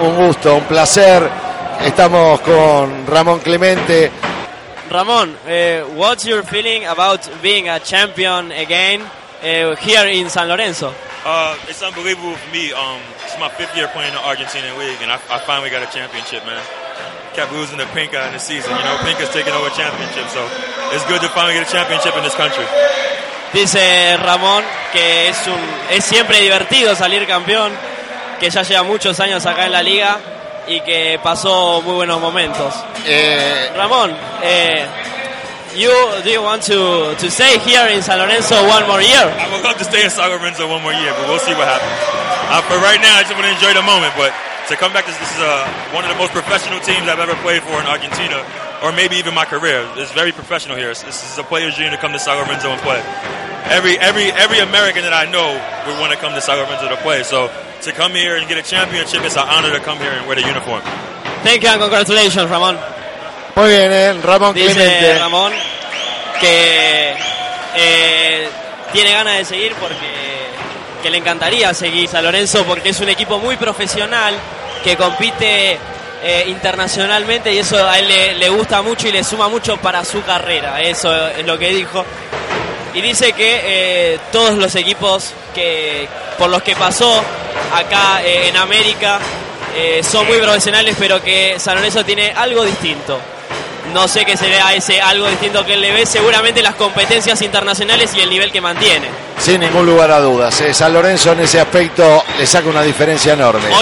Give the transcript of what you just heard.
Un gusto, un placer. Estamos con Ramón Clemente. Ramon, uh, what's your feeling about being a champion again uh, here in San Lorenzo? Uh, it's unbelievable for me. Um, it's my fifth year playing the Argentinian League, and I, I finally got a championship, man. Kept losing to Pinka in the season. You know, Pinka's taking over championship, so it's good to finally get a championship in this country. Dice Ramón que es, un, es siempre divertido salir campeón, que ya lleva muchos años acá en la liga y que pasó muy buenos momentos. Eh, Ramón, eh, you, do you want to, to stay here in San Lorenzo one more year? I would love to stay in San Lorenzo one more year, but we'll see what happens. Uh, for right now, I just want to enjoy the moment, but to come back, this, this is uh, one of the most professional teams I've ever played for in Argentina, or maybe even my career. It's very professional here. It's- This is a player's dream to come to San Lorenzo and play. Every every every American that I know would want to come to San Lorenzo to play. So to come here and get a championship, it's an honor to come here and wear the uniform. Thank you and congratulations, Ramón. muy bien, eh, Ramón Dice Clemente. Ramón que eh, tiene ganas de seguir porque que le encantaría seguir San Lorenzo porque es un equipo muy profesional que compite eh, internacionalmente y eso a él le, le gusta mucho y le suma mucho para su carrera. Eso es lo que dijo. Y dice que eh, todos los equipos que por los que pasó acá eh, en América eh, son muy profesionales, pero que San Lorenzo tiene algo distinto. No sé qué será ese algo distinto que él le ve, seguramente las competencias internacionales y el nivel que mantiene. Sin ningún lugar a dudas. San Lorenzo en ese aspecto le saca una diferencia enorme. Hoy